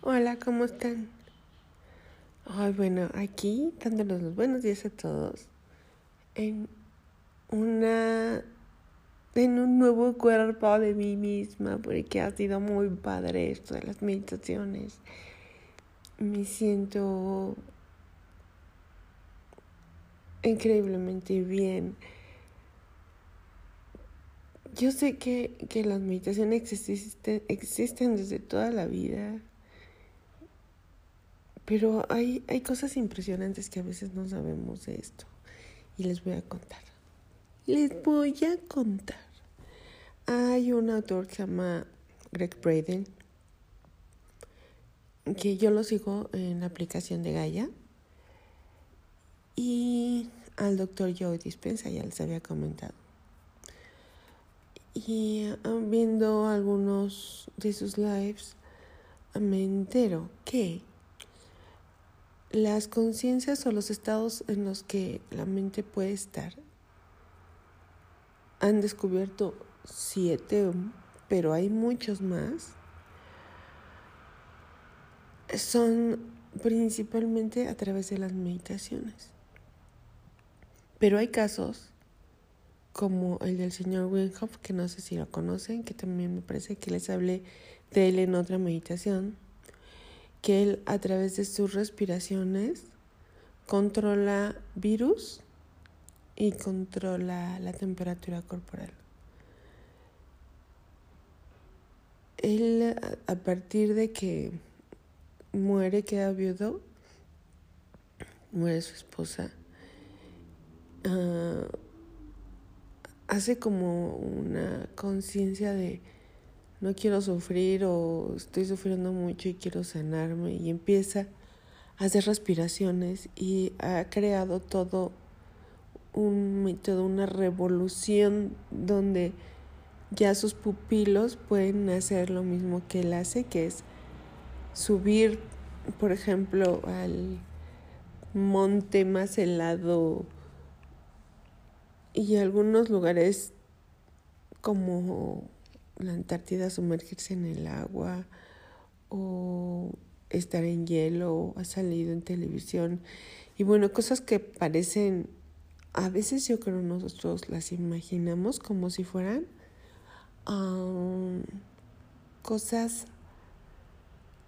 Hola, ¿cómo están? Ay, bueno, aquí dándoles los buenos días a todos en una en un nuevo cuerpo de mí misma porque ha sido muy padre esto de las meditaciones. Me siento increíblemente bien. Yo sé que, que las meditaciones existen, existen desde toda la vida pero hay, hay cosas impresionantes que a veces no sabemos de esto. Y les voy a contar. Les voy a contar. Hay un autor que se llama Greg Braden, que yo lo sigo en la aplicación de Gaia. Y al doctor Joe Dispensa, ya les había comentado. Y ah, viendo algunos de sus lives, me entero que las conciencias o los estados en los que la mente puede estar han descubierto siete, pero hay muchos más. Son principalmente a través de las meditaciones. Pero hay casos como el del señor Winhoff, que no sé si lo conocen, que también me parece que les hablé de él en otra meditación que él a través de sus respiraciones controla virus y controla la temperatura corporal. Él a partir de que muere, queda viudo, muere su esposa, uh, hace como una conciencia de no quiero sufrir o estoy sufriendo mucho y quiero sanarme. Y empieza a hacer respiraciones y ha creado todo un método, una revolución donde ya sus pupilos pueden hacer lo mismo que él hace, que es subir, por ejemplo, al monte más helado. Y algunos lugares como la Antártida sumergirse en el agua o estar en hielo, ha salido en televisión. Y bueno, cosas que parecen, a veces yo creo nosotros las imaginamos como si fueran um, cosas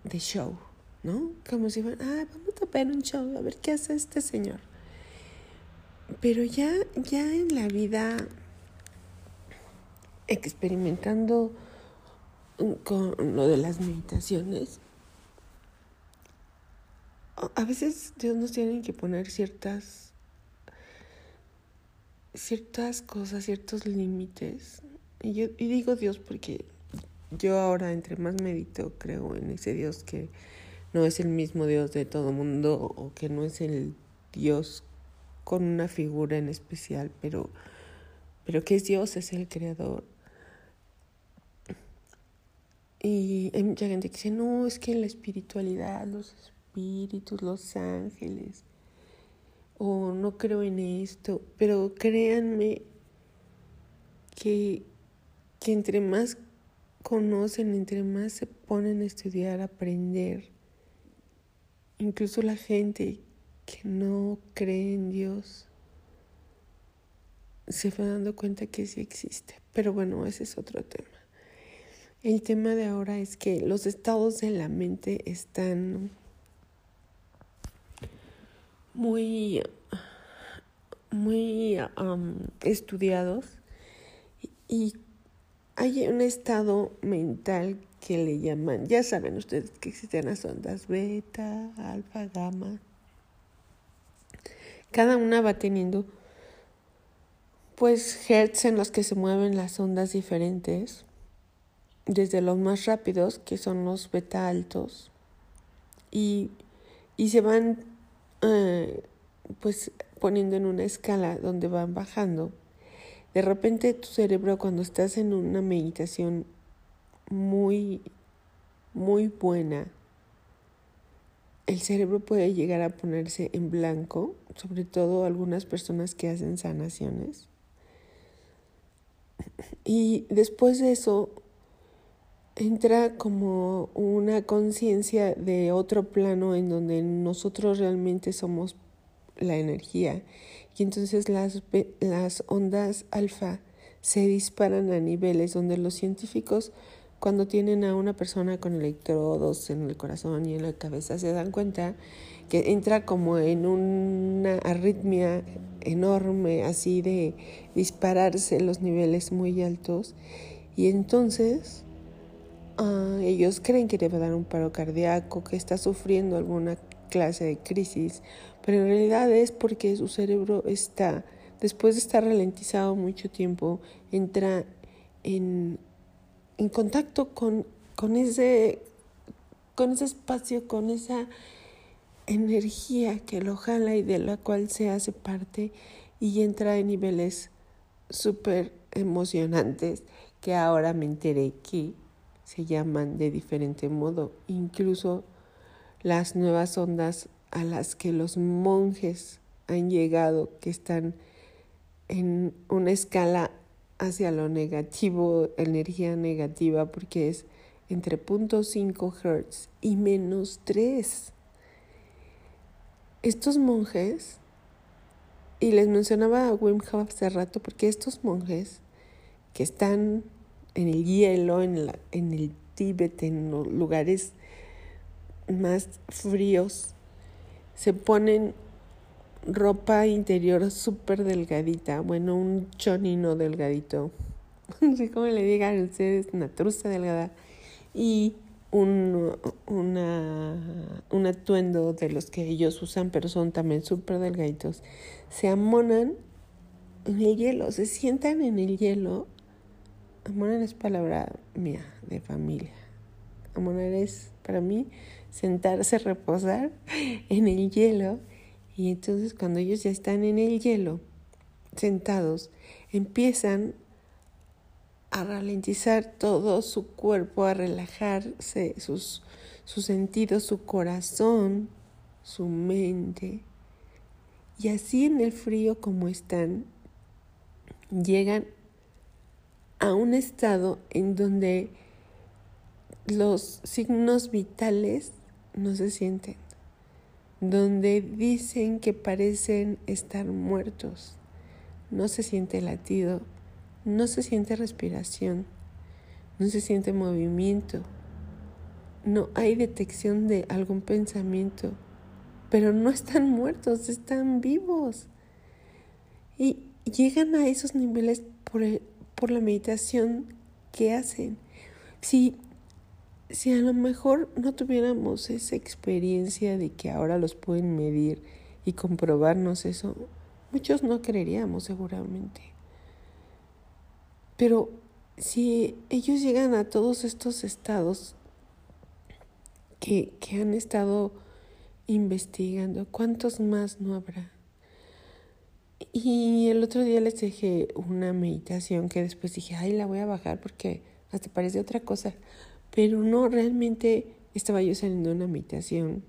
de show, ¿no? Como si fueran, ah, vamos a ver un show, a ver qué hace este señor. Pero ya, ya en la vida experimentando con lo de las meditaciones, a veces Dios nos tiene que poner ciertas ciertas cosas, ciertos límites. Y yo y digo Dios porque yo ahora entre más medito creo en ese Dios que no es el mismo Dios de todo mundo o que no es el Dios con una figura en especial, pero pero que es Dios, es el creador y hay mucha gente que dice, no, es que la espiritualidad, los espíritus, los ángeles, o no creo en esto, pero créanme que, que entre más conocen, entre más se ponen a estudiar, a aprender, incluso la gente que no cree en Dios, se va dando cuenta que sí existe. Pero bueno, ese es otro tema. El tema de ahora es que los estados de la mente están muy, muy estudiados y hay un estado mental que le llaman, ya saben ustedes que existen las ondas beta, alfa, gamma. Cada una va teniendo pues hertz en los que se mueven las ondas diferentes desde los más rápidos, que son los beta altos, y, se van eh, pues poniendo en una escala donde van bajando. De repente tu cerebro cuando estás en una meditación muy, muy buena, el cerebro puede llegar a ponerse en blanco, sobre todo algunas personas que hacen sanaciones. Y después de eso entra como una conciencia de otro plano en donde nosotros realmente somos la energía. Y entonces las, las ondas alfa se disparan a niveles donde los científicos cuando tienen a una persona con electrodos en el corazón y en la cabeza se dan cuenta que entra como en una arritmia enorme así de dispararse los niveles muy altos. Y entonces uh, ellos creen que a dar un paro cardíaco, que está sufriendo alguna clase de crisis, pero en realidad es porque su cerebro está, después de estar ralentizado mucho tiempo, entra en, en contacto con, con, ese, con ese espacio, con esa energía que lo jala y de la cual se hace parte y entra en niveles súper emocionantes que ahora me enteré que se llaman de diferente modo. Incluso las nuevas ondas a las que los monjes han llegado, que están en una escala hacia lo negativo, energía negativa, porque es entre 0.5 Hz y menos 3. Estos monjes, y les mencionaba a Wim Hof hace rato, porque estos monjes que están en el hielo, en, la, en el Tíbet, en lugares más fríos, se ponen ropa interior súper delgadita, bueno, un chonino delgadito, no sé cómo le digan ustedes, una truza delgada, y un, una, un atuendo de los que ellos usan, pero son también súper delgaditos, se amonan en el hielo, se sientan en el hielo. Amonan es palabra mía, de familia. Amonar es, para mí, sentarse, reposar en el hielo. Y entonces cuando ellos ya están en el hielo, sentados, empiezan a ralentizar todo su cuerpo, a relajarse sus, sus sentidos, su corazón, su mente. Y así en el frío como están, llegan a un estado en donde los signos vitales no se sienten, donde dicen que parecen estar muertos, no se siente latido, no se siente respiración, no se siente movimiento, no hay detección de algún pensamiento, pero no están muertos, están vivos. Y llegan a esos niveles por, por la meditación que hacen. Si, si a lo mejor no tuviéramos esa experiencia de que ahora los pueden medir y comprobarnos eso, muchos no creeríamos seguramente. Pero si ellos llegan a todos estos estados que, que han estado investigando, ¿cuántos más no habrá? Y el otro día les dejé una meditación que después dije, ay, la voy a bajar porque hasta parece otra cosa. Pero no, realmente estaba yo saliendo de una meditación.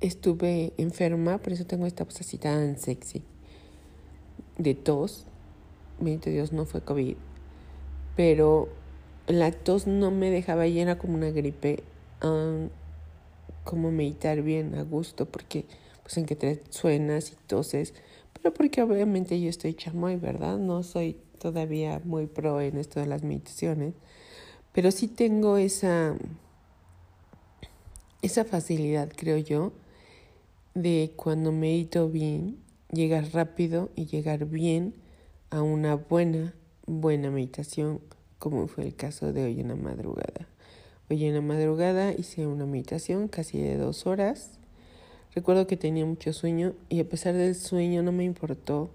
Estuve enferma, por eso tengo esta voz así tan sexy. De tos bendito Dios, no fue COVID, pero la tos no me dejaba llena como una gripe, como meditar bien a gusto, porque pues en que te suenas y toses, pero porque obviamente yo estoy chamoy, ¿verdad? No soy todavía muy pro en esto de las meditaciones, pero sí tengo esa, esa facilidad, creo yo, de cuando medito bien, llegar rápido y llegar bien a una buena, buena meditación, como fue el caso de hoy en la madrugada. Hoy en la madrugada hice una meditación casi de dos horas. Recuerdo que tenía mucho sueño y a pesar del sueño no me importó.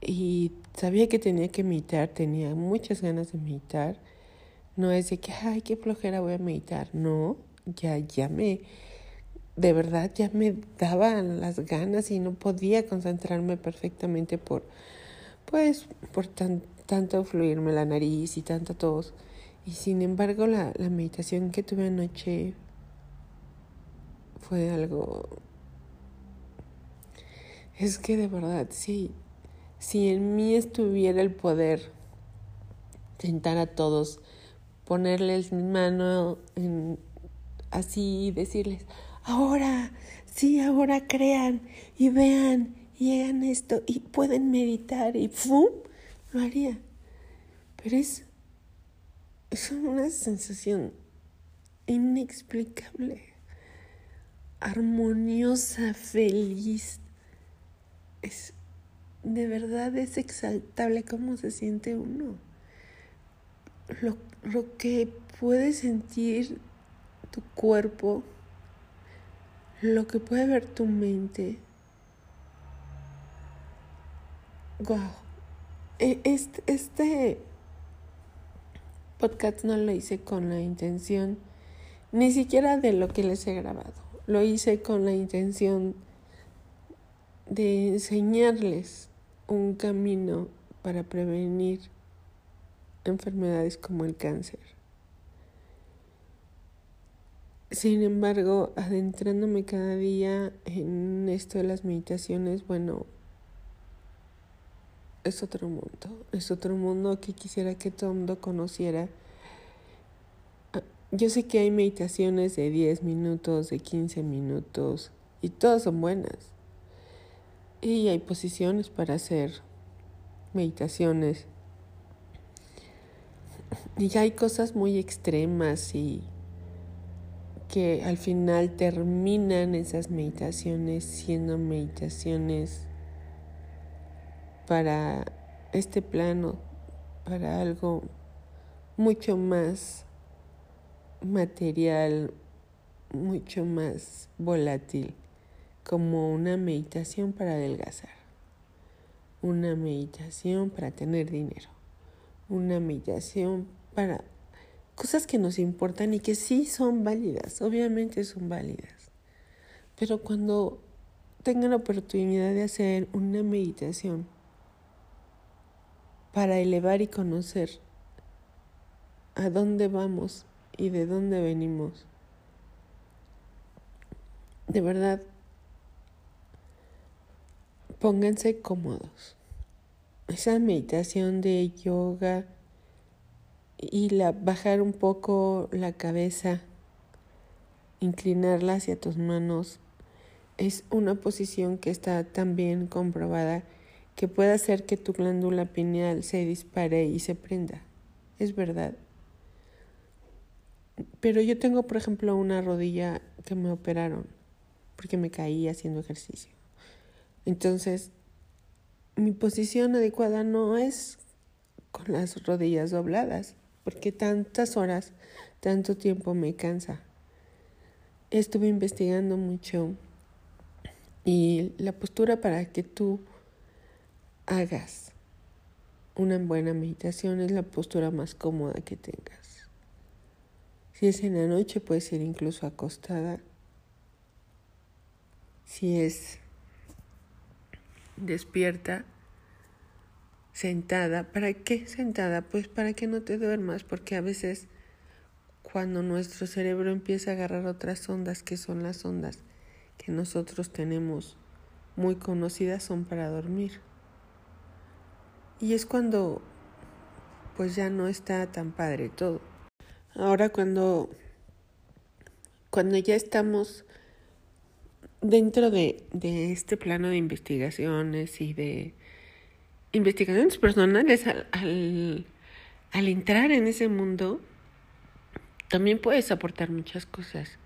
Y sabía que tenía que meditar, tenía muchas ganas de meditar. No es de que, ay, qué flojera voy a meditar. No, ya, ya me, de verdad, ya me daban las ganas y no podía concentrarme perfectamente por pues por tan, tanto fluirme la nariz y tanta tos. Y sin embargo la, la meditación que tuve anoche fue algo... Es que de verdad, sí, si en mí estuviera el poder sentar a todos, ponerles mi mano así y decirles, ahora, sí, ahora crean y vean y hagan esto y pueden meditar y ¡fum! Lo haría. Pero es, es una sensación inexplicable, armoniosa, feliz. Es, de verdad es exaltable cómo se siente uno. Lo, lo que puede sentir tu cuerpo, lo que puede ver tu mente. Wow. Este, este podcast no lo hice con la intención ni siquiera de lo que les he grabado. Lo hice con la intención de enseñarles un camino para prevenir enfermedades como el cáncer. Sin embargo, adentrándome cada día en esto de las meditaciones, bueno, es otro mundo, es otro mundo que quisiera que todo el mundo conociera. Yo sé que hay meditaciones de 10 minutos, de 15 minutos, y todas son buenas. Y hay posiciones para hacer meditaciones. Y hay cosas muy extremas y que al final terminan esas meditaciones siendo meditaciones para este plano, para algo mucho más material, mucho más volátil como una meditación para adelgazar, una meditación para tener dinero, una meditación para cosas que nos importan y que sí son válidas, obviamente son válidas. Pero cuando tengan la oportunidad de hacer una meditación para elevar y conocer a dónde vamos y de dónde venimos, de verdad Pónganse cómodos. Esa meditación de yoga y la, bajar un poco la cabeza, inclinarla hacia tus manos, es una posición que está tan bien comprobada que puede hacer que tu glándula pineal se dispare y se prenda. Es verdad. Pero yo tengo, por ejemplo, una rodilla que me operaron porque me caí haciendo ejercicio. Entonces, mi posición adecuada no es con las rodillas dobladas, porque tantas horas, tanto tiempo me cansa. Estuve investigando mucho y la postura para que tú hagas una buena meditación es la postura más cómoda que tengas. Si es en la noche, puede ser incluso acostada. Si es despierta, sentada. ¿Para qué sentada? Pues para que no te duermas, porque a veces cuando nuestro cerebro empieza a agarrar otras ondas, que son las ondas que nosotros tenemos muy conocidas, son para dormir. Y es cuando pues ya no está tan padre todo. Ahora cuando cuando ya estamos dentro de, de, este plano de investigaciones y de investigaciones personales, al, al, al entrar en ese mundo, también puedes aportar muchas cosas.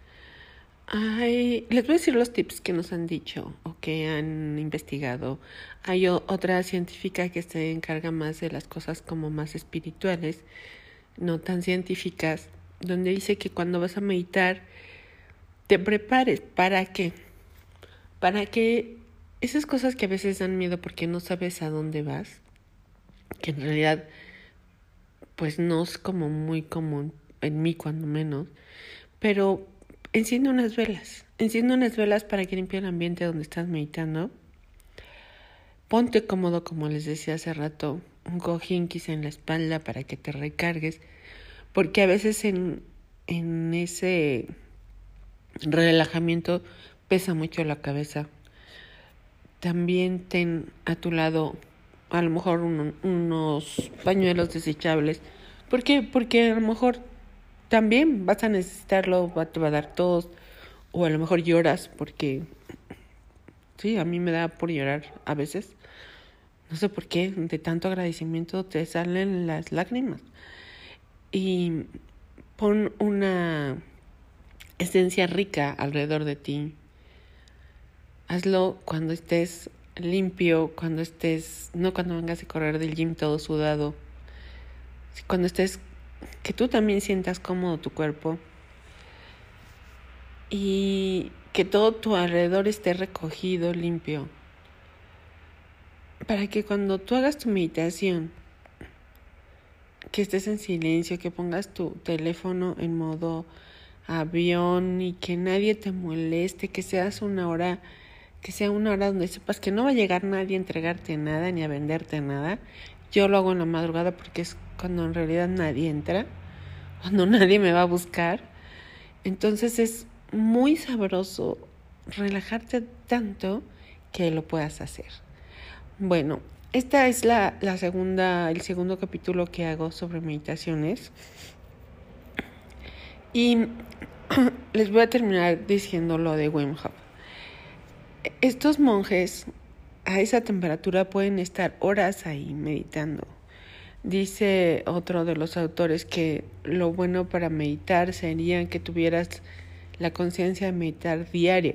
Ay, les voy a decir los tips que nos han dicho o que han investigado. Hay otra científica que se encarga más de las cosas como más espirituales, no tan científicas, donde dice que cuando vas a meditar, te prepares para que para que esas cosas que a veces dan miedo porque no sabes a dónde vas, que en realidad pues no es como muy común en mí cuando menos, pero enciende unas velas, enciende unas velas para que limpie el ambiente donde estás meditando. Ponte cómodo, como les decía hace rato, un cojín quizá en la espalda para que te recargues, porque a veces en, en ese relajamiento pesa mucho la cabeza. También ten a tu lado a lo mejor unos pañuelos desechables ¿Por qué? Porque a lo mejor también vas a necesitarlo, te va a dar tos, o a lo mejor lloras porque, sí, a mí me da por llorar a veces. No sé por qué, de tanto agradecimiento te salen las lágrimas. Y pon una esencia rica alrededor de ti. Hazlo cuando estés limpio, cuando estés, no cuando vengas a correr del gym todo sudado, cuando estés, que tú también sientas cómodo tu cuerpo y que todo tu alrededor esté recogido, limpio, para que cuando tú hagas tu meditación, que estés en silencio, que pongas tu teléfono en modo avión y que nadie te moleste, que seas una hora que sea una hora donde sepas que no va a llegar nadie a entregarte nada ni a venderte nada. Yo lo hago en la madrugada porque es cuando en realidad nadie entra, cuando nadie me va a buscar. Entonces es muy sabroso relajarte tanto que lo puedas hacer. Bueno, esta es la, segunda, el segundo capítulo que hago sobre meditaciones. Y les voy a terminar diciendo lo de Wim Hof. Estos monjes a esa temperatura pueden estar horas ahí meditando. Dice otro de los autores que lo bueno para meditar sería que tuvieras la conciencia de meditar diario.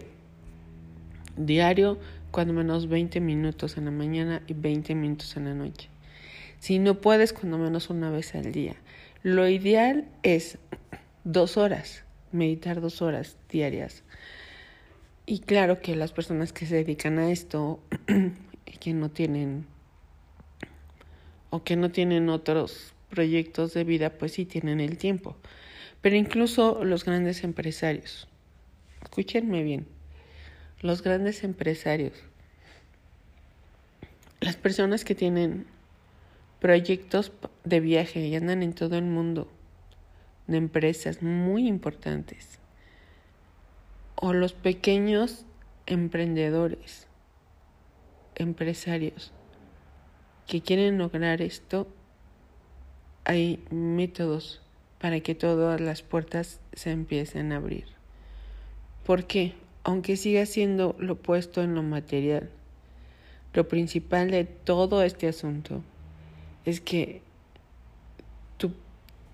Diario, cuando menos 20 minutos en la mañana y 20 minutos en la noche. Si no puedes, cuando menos una vez al día. Lo ideal es dos horas, meditar dos horas diarias. Y claro que las personas que se dedican a esto y que no tienen o que no tienen otros proyectos de vida, pues sí tienen el tiempo. Pero incluso los grandes empresarios, escúchenme bien, los grandes empresarios, las personas que tienen proyectos de viaje y andan en todo el mundo, de empresas muy importantes, o los pequeños emprendedores, empresarios que quieren lograr esto, hay métodos para que todas las puertas se empiecen a abrir. Porque, aunque siga siendo lo opuesto en lo material, lo principal de todo este asunto es que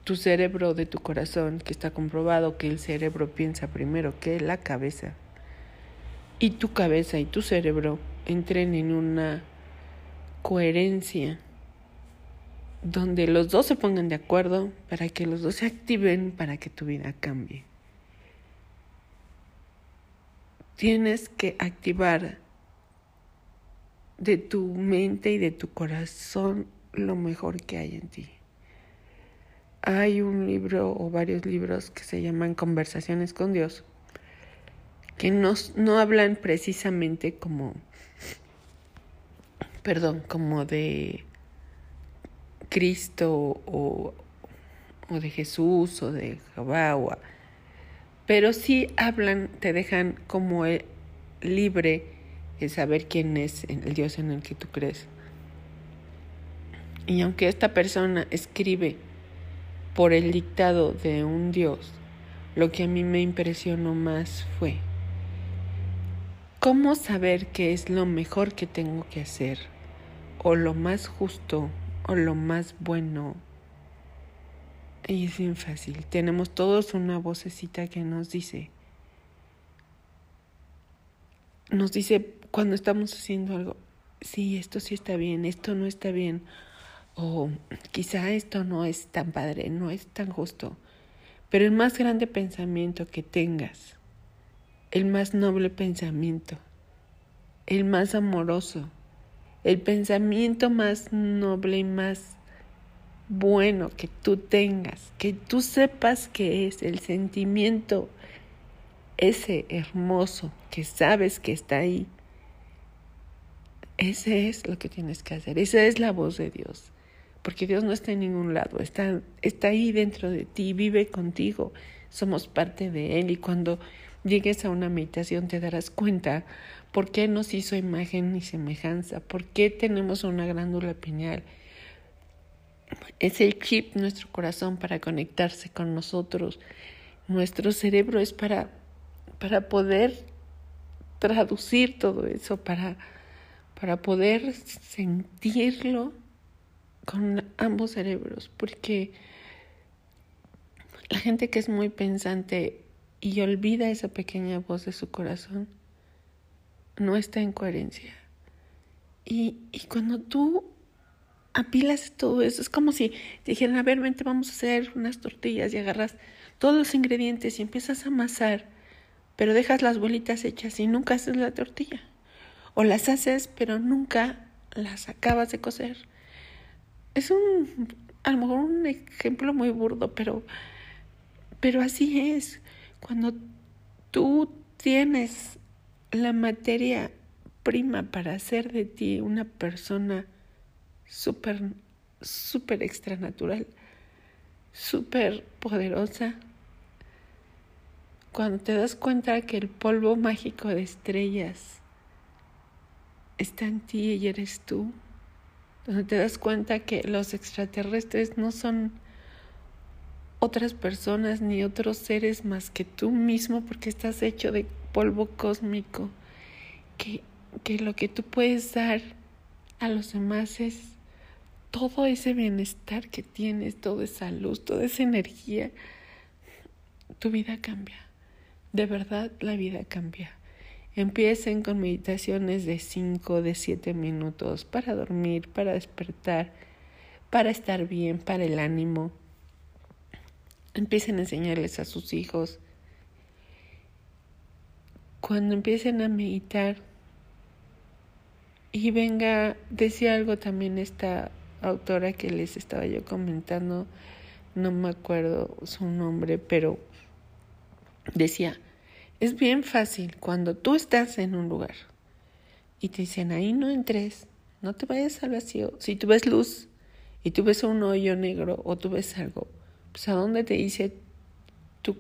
tu cerebro de tu corazón, que está comprobado que el cerebro piensa primero que la cabeza, y tu cabeza y tu cerebro entren en una coherencia donde los dos se pongan de acuerdo para que los dos se activen para que tu vida cambie. Tienes que activar de tu mente y de tu corazón lo mejor que hay en ti. Hay un libro o varios libros que se llaman Conversaciones con Dios, que no, no hablan precisamente como, perdón, como de Cristo o, o de Jesús o de Jehová, pero sí hablan, te dejan como libre de saber quién es el Dios en el que tú crees. Y aunque esta persona escribe por el dictado de un Dios, lo que a mí me impresionó más fue cómo saber qué es lo mejor que tengo que hacer, o lo más justo, o lo más bueno. Y es bien fácil. Tenemos todos una vocecita que nos dice, nos dice cuando estamos haciendo algo, sí, esto sí está bien, esto no está bien, o quizá esto no es tan padre, no es tan justo, pero el más grande pensamiento que tengas, el más noble pensamiento, el más amoroso, el pensamiento más noble y más bueno que tú tengas, que tú sepas que es el sentimiento ese hermoso que sabes que está ahí. Ese es lo que tienes que hacer, esa es la voz de Dios. Porque Dios no está en ningún lado, está, está ahí dentro de ti, vive contigo, somos parte de Él. Y cuando llegues a una meditación te darás cuenta por qué nos hizo imagen y semejanza, por qué tenemos una glándula pineal. Es el chip nuestro corazón para conectarse con nosotros. Nuestro cerebro es para, para poder traducir todo eso, para, para poder sentirlo con ambos cerebros, porque la gente que es muy pensante y olvida esa pequeña voz de su corazón, no está en coherencia. Y, y cuando tú apilas todo eso, es como si te dijeran, a ver, vente, vamos a hacer unas tortillas y agarras todos los ingredientes y empiezas a amasar, pero dejas las bolitas hechas y nunca haces la tortilla. O las haces, pero nunca las acabas de cocer. Es un, a lo mejor un ejemplo muy burdo, pero, pero así es. Cuando tú tienes la materia prima para hacer de ti una persona súper, súper extranatural, súper poderosa, cuando te das cuenta que el polvo mágico de estrellas está en ti y eres tú, cuando te das cuenta que los extraterrestres no son otras personas ni otros seres más que tú mismo porque estás hecho de polvo cósmico, que, que lo que tú puedes dar a los demás es todo ese bienestar que tienes, toda esa luz, toda esa energía, tu vida cambia. De verdad la vida cambia. Empiecen con meditaciones de 5, de 7 minutos para dormir, para despertar, para estar bien, para el ánimo. Empiecen a enseñarles a sus hijos. Cuando empiecen a meditar y venga, decía algo también esta autora que les estaba yo comentando, no me acuerdo su nombre, pero decía, es bien fácil cuando tú estás en un lugar y te dicen ahí no entres, no te vayas al vacío. Si tú ves luz y tú ves un hoyo negro o tú ves algo, pues a dónde te dice tu,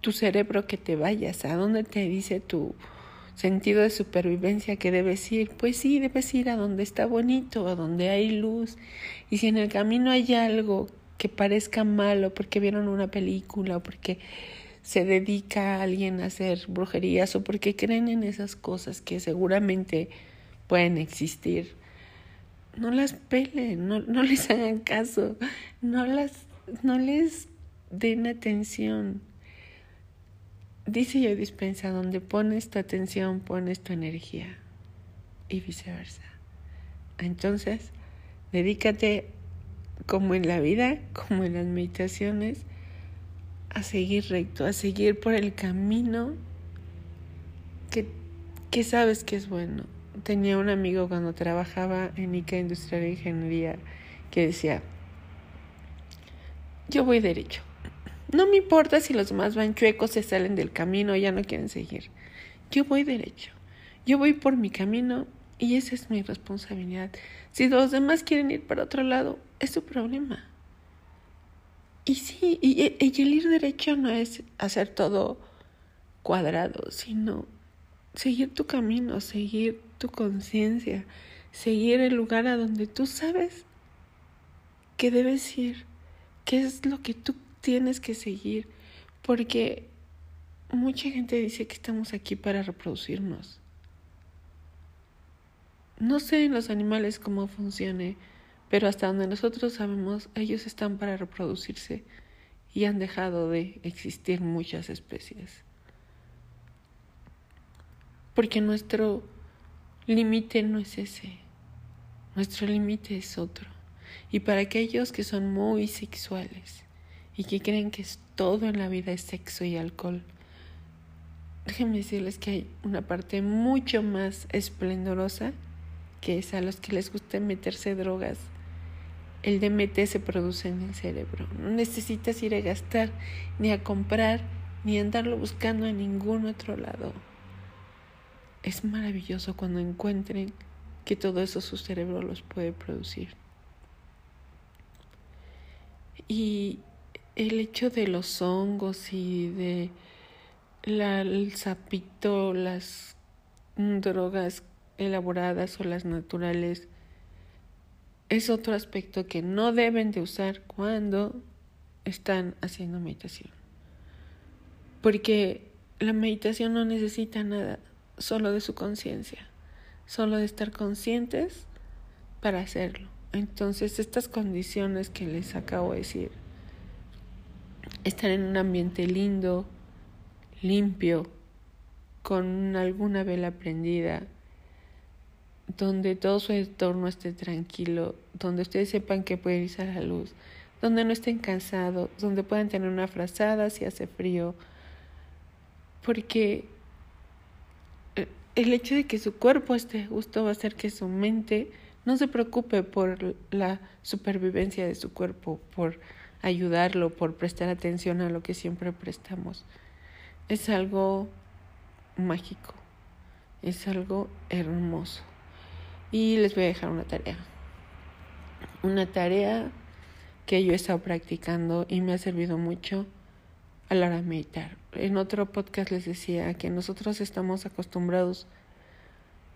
tu cerebro que te vayas, a dónde te dice tu sentido de supervivencia que debes ir, pues sí, debes ir a donde está bonito, a donde hay luz. Y si en el camino hay algo que parezca malo porque vieron una película o porque se dedica a alguien a hacer brujerías o porque creen en esas cosas que seguramente pueden existir, no las pelen, no, no les hagan caso, no las, no les den atención. Dice yo dispensa, donde pones tu atención, pones tu energía y viceversa. Entonces, dedícate como en la vida, como en las meditaciones, a seguir recto, a seguir por el camino que, que sabes que es bueno. Tenía un amigo cuando trabajaba en ICA Industrial de Ingeniería que decía, yo voy derecho no me importa si los demás van chuecos, se salen del camino, ya no quieren seguir. Yo voy derecho. Yo voy por mi camino y esa es mi responsabilidad. Si los demás quieren ir para otro lado, es su problema. Y sí, y, el ir derecho no es hacer todo cuadrado, sino seguir tu camino, seguir tu conciencia, seguir el lugar a donde tú sabes que debes ir, qué es lo que tú tienes que seguir porque mucha gente dice que estamos aquí para reproducirnos. No sé en los animales cómo funcione, pero hasta donde nosotros sabemos, ellos están para reproducirse y han dejado de existir muchas especies. Porque nuestro límite no es ese, nuestro límite es otro. Y para aquellos que son muy sexuales, y que creen que todo en la vida es sexo y alcohol. Déjenme decirles que hay una parte mucho más esplendorosa que es a los que les gusta meterse drogas. El DMT se produce en el cerebro. No necesitas ir a gastar, ni a comprar, ni andarlo buscando en ningún otro lado. Es maravilloso cuando encuentren que todo eso su cerebro los puede producir. Y el hecho de los hongos y de el sapito, las drogas elaboradas o las naturales, es otro aspecto que no deben de usar cuando están haciendo meditación. Porque la meditación no necesita nada, solo de su conciencia, solo de estar conscientes para hacerlo. Entonces, estas condiciones que les acabo de decir, estar en un ambiente lindo, limpio, con alguna vela prendida, donde todo su entorno esté tranquilo, donde ustedes sepan que pueden irse a la luz, donde no estén cansados, donde puedan tener una frazada si hace frío, porque el hecho de que su cuerpo esté justo va a hacer que su mente no se preocupe por la supervivencia de su cuerpo, por ayudarlo, por prestar atención a lo que siempre prestamos. Es algo mágico, es algo hermoso. Y les voy a dejar una tarea. Una tarea que yo he estado practicando y me ha servido mucho a la hora de meditar. En otro podcast les decía que nosotros estamos acostumbrados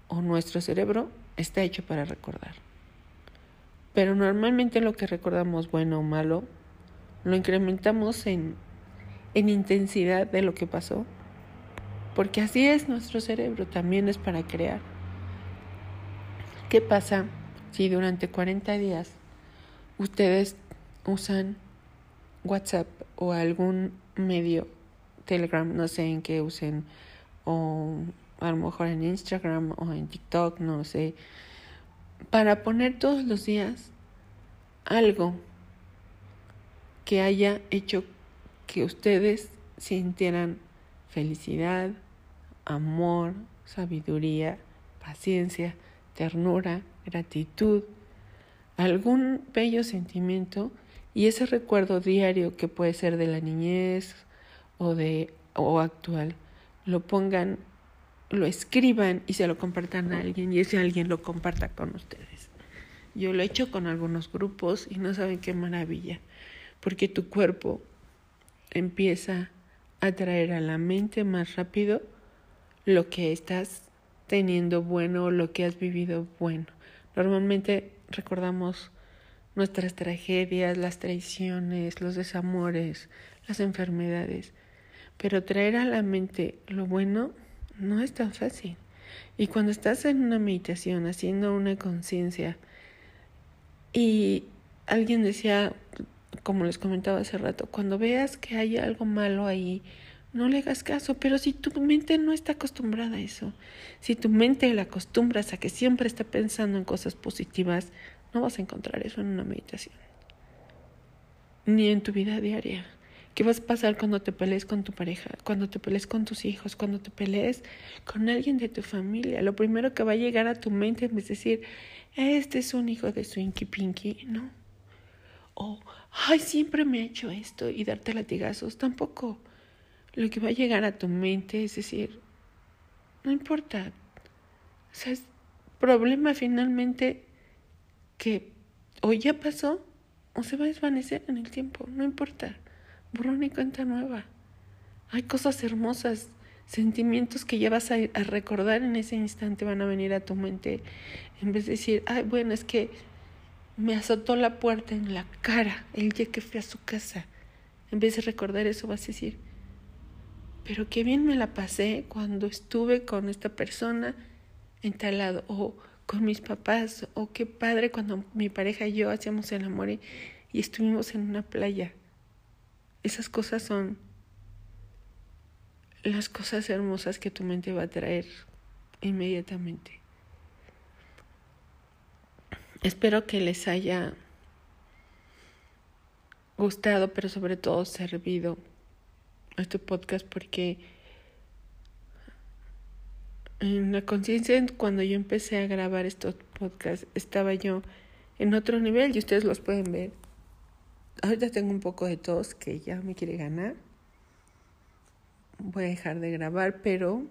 o nuestro cerebro está hecho para recordar. Pero normalmente lo que recordamos bueno o malo lo incrementamos en, en intensidad de lo que pasó. Porque así es nuestro cerebro, también es para crear. ¿Qué pasa si durante 40 días ustedes usan WhatsApp o algún medio, Telegram, no sé en qué usen, o a lo mejor en Instagram o en TikTok, no sé, para poner todos los días algo que haya hecho que ustedes sintieran felicidad, amor, sabiduría, paciencia, ternura, gratitud, algún bello sentimiento y ese recuerdo diario que puede ser de la niñez o de o actual lo pongan lo escriban y se lo compartan a alguien y ese alguien lo comparta con ustedes. Yo lo he hecho con algunos grupos y no saben qué maravilla, porque tu cuerpo empieza a traer a la mente más rápido lo que estás teniendo bueno lo que has vivido bueno. Normalmente recordamos nuestras tragedias, las traiciones, los desamores, las enfermedades, pero traer a la mente lo bueno no es tan fácil. Y cuando estás en una meditación, haciendo una conciencia, y alguien decía, como les comentaba hace rato, cuando veas que hay algo malo ahí, no le hagas caso, pero si tu mente no está acostumbrada a eso, si tu mente la acostumbras a que siempre está pensando en cosas positivas, no vas a encontrar eso en una meditación, ni en tu vida diaria. ¿Qué vas a pasar cuando te pelees con tu pareja, cuando te pelees con tus hijos, cuando te pelees con alguien de tu familia? Lo primero que va a llegar a tu mente es decir, este es un hijo de Swinky Pinky, ¿no? O, ay, siempre me ha hecho esto y darte latigazos. Tampoco. Lo que va a llegar a tu mente es decir, no importa. O sea, es problema finalmente que o ya pasó o se va a desvanecer en el tiempo, no importa borrón y cuenta nueva. Hay cosas hermosas, sentimientos que ya vas a, a, recordar en ese instante van a venir a tu mente. En vez de decir, ay, bueno, es que me azotó la puerta en la cara el día que fui a su casa. En vez de recordar eso, vas a decir, pero qué bien me la pasé cuando estuve con esta persona en tal lado, o con mis papás, o qué padre cuando mi pareja y yo hacíamos el amor y estuvimos en una playa. Esas cosas son las cosas hermosas que tu mente va a traer inmediatamente. Espero que les haya gustado, pero sobre todo servido este podcast porque en la conciencia cuando yo empecé a grabar estos podcasts estaba yo en otro nivel y ustedes los pueden ver ahorita tengo un poco de tos que ya me quiere ganar. Voy a dejar de grabar, pero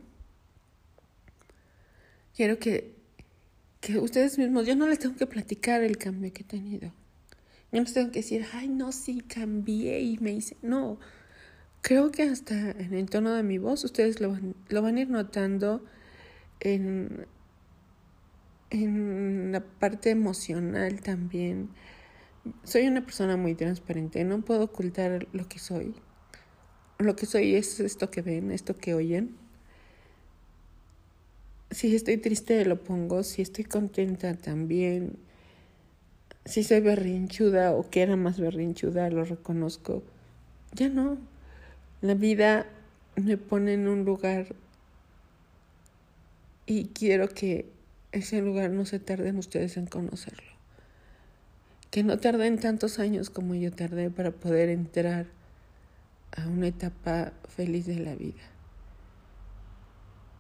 quiero que, que ustedes mismos, yo no les tengo que platicar el cambio que he tenido. No les tengo que decir, ay, no, sí, cambié y me hice. No, creo que hasta en el tono de mi voz ustedes lo lo van a ir notando en, en la parte emocional también. Soy una persona muy transparente, no puedo ocultar lo que soy. Lo que soy es esto que ven, esto que oyen. Si estoy triste lo pongo, si estoy contenta también. Si soy berrinchuda o que era más berrinchuda, lo reconozco. Ya no. La vida me pone en un lugar y quiero que ese lugar no se tarden ustedes en conocerlo. Que no tarden tantos años como yo tardé para poder entrar a una etapa feliz de la vida.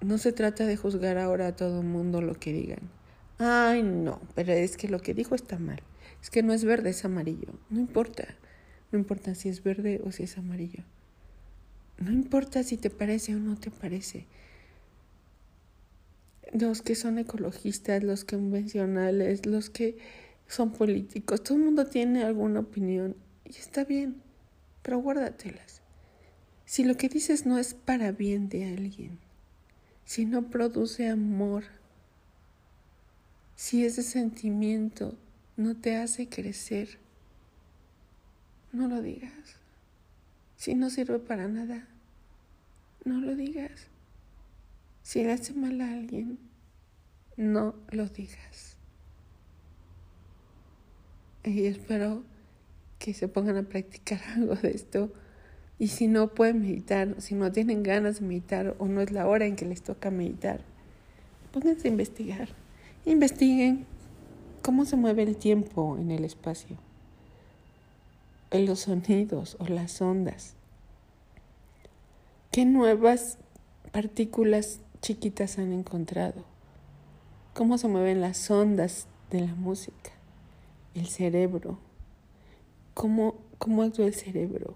No se trata de juzgar ahora a todo mundo lo que digan. Ay, no, pero es que lo que dijo está mal. Es que no es verde, es amarillo. No importa. No importa si es verde o si es amarillo. No importa si te parece o no te parece. Los que son ecologistas, los convencionales, los que son políticos, todo el mundo tiene alguna opinión y está bien, pero guárdatelas. Si lo que dices no es para bien de alguien, si no produce amor, si ese sentimiento no te hace crecer, no lo digas. Si no sirve para nada, no lo digas. Si le hace mal a alguien, no lo digas. Y espero que se pongan a practicar algo de esto y si no pueden meditar, si no tienen ganas de meditar o no es la hora en que les toca meditar, pónganse a investigar. Investiguen cómo se mueve el tiempo en el espacio, los sonidos o las ondas. ¿Qué nuevas partículas chiquitas han encontrado? ¿Cómo se mueven las ondas de la música? El cerebro. ¿Cómo, cómo actúa el cerebro?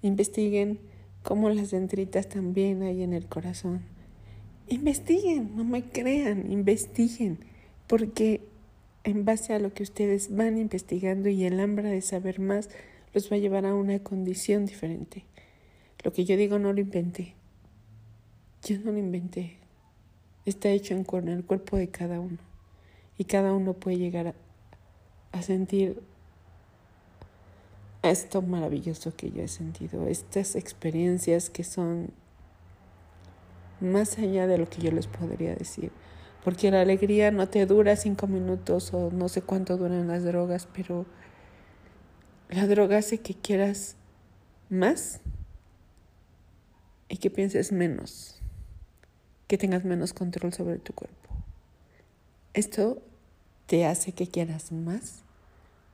Investiguen cómo las dendritas también hay en el corazón. Investiguen, no me crean, investiguen, porque en base a lo que ustedes van investigando y el hambre de saber más los va a llevar a una condición diferente. Lo que yo digo no lo inventé. Yo no lo inventé. Está hecho en el cuerpo de cada uno. Y cada uno puede llegar a sentir esto maravilloso que yo he sentido, estas experiencias que son más allá de lo que yo les podría decir. Porque la alegría no te dura cinco minutos o no sé cuánto duran las drogas, pero la droga hace que quieras más y que pienses menos, que tengas menos control sobre tu cuerpo. Esto te hace que quieras más,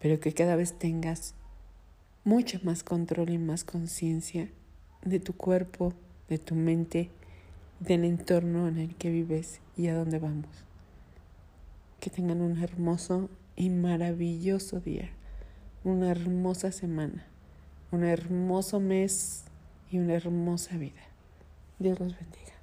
pero que cada vez tengas mucho más control y más conciencia de tu cuerpo, de tu mente, del entorno en el que vives y a dónde vamos. Que tengan un hermoso y maravilloso día, una hermosa semana, un hermoso mes y una hermosa vida. Dios los bendiga.